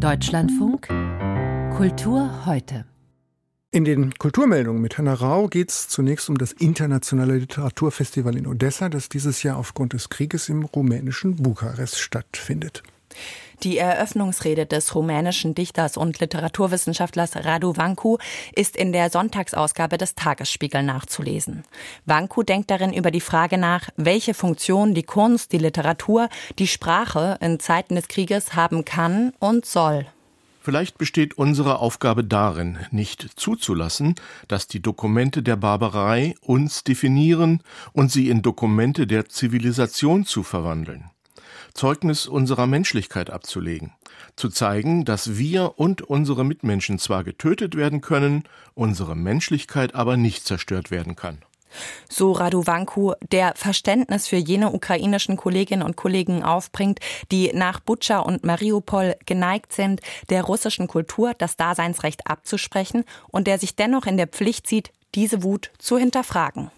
Deutschlandfunk Kultur heute. In den Kulturmeldungen mit Hanna Rau geht es zunächst um das internationale Literaturfestival in Odessa, das dieses Jahr aufgrund des Krieges im rumänischen Bukarest stattfindet. Die Eröffnungsrede des rumänischen Dichters und Literaturwissenschaftlers Radu Vanku ist in der Sonntagsausgabe des Tagesspiegel nachzulesen. Vanku denkt darin über die Frage nach, welche Funktion die Kunst, die Literatur, die Sprache in Zeiten des Krieges haben kann und soll. Vielleicht besteht unsere Aufgabe darin, nicht zuzulassen, dass die Dokumente der Barbarei uns definieren und sie in Dokumente der Zivilisation zu verwandeln. Zeugnis unserer Menschlichkeit abzulegen, zu zeigen, dass wir und unsere Mitmenschen zwar getötet werden können, unsere Menschlichkeit aber nicht zerstört werden kann. So Raduwanku, der Verständnis für jene ukrainischen Kolleginnen und Kollegen aufbringt, die nach Butscha und Mariupol geneigt sind, der russischen Kultur das Daseinsrecht abzusprechen und der sich dennoch in der Pflicht sieht, diese Wut zu hinterfragen.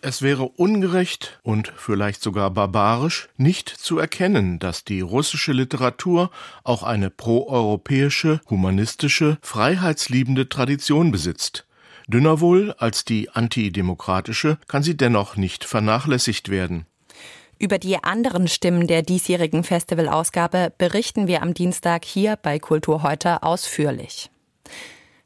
Es wäre ungerecht und vielleicht sogar barbarisch, nicht zu erkennen, dass die russische Literatur auch eine proeuropäische, humanistische, freiheitsliebende Tradition besitzt. Dünner wohl als die antidemokratische kann sie dennoch nicht vernachlässigt werden. Über die anderen Stimmen der diesjährigen Festivalausgabe berichten wir am Dienstag hier bei Kultur heute ausführlich.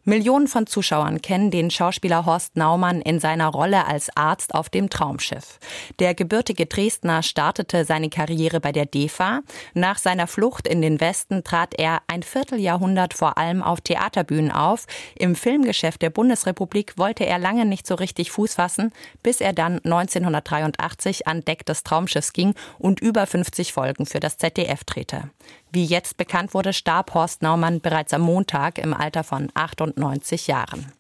Millionen von Zuschauern kennen den Schauspieler Horst Naumann in seiner Rolle als Arzt auf dem Traumschiff. Der gebürtige Dresdner startete seine Karriere bei der DEFA. Nach seiner Flucht in den Westen trat er ein Vierteljahrhundert vor allem auf Theaterbühnen auf. Im Filmgeschäft der Bundesrepublik wollte er lange nicht so richtig Fuß fassen, bis er dann 1983 an Deck des Traumschiffs ging und über 50 Folgen für das ZDF drehte. Wie jetzt bekannt wurde, starb Horst Naumann bereits am Montag im Alter von 98 Jahren.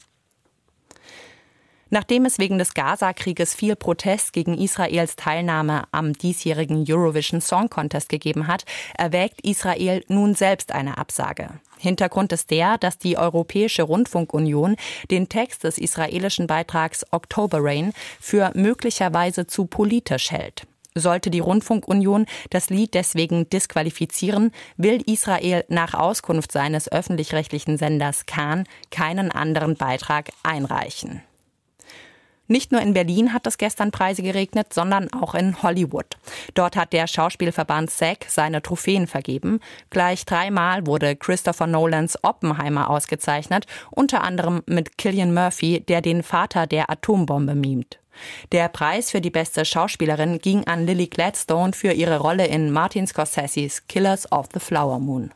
Nachdem es wegen des Gaza-Krieges viel Protest gegen Israels Teilnahme am diesjährigen Eurovision Song Contest gegeben hat, erwägt Israel nun selbst eine Absage. Hintergrund ist der, dass die Europäische Rundfunkunion den Text des israelischen Beitrags October Rain für möglicherweise zu politisch hält. Sollte die Rundfunkunion das Lied deswegen disqualifizieren, will Israel nach Auskunft seines öffentlich-rechtlichen Senders Kahn keinen anderen Beitrag einreichen. Nicht nur in Berlin hat es gestern Preise geregnet, sondern auch in Hollywood. Dort hat der Schauspielverband SAG seine Trophäen vergeben. Gleich dreimal wurde Christopher Nolans Oppenheimer ausgezeichnet, unter anderem mit Killian Murphy, der den Vater der Atombombe mimt. Der Preis für die beste Schauspielerin ging an Lily Gladstone für ihre Rolle in Martin Scorseses Killers of the Flower Moon.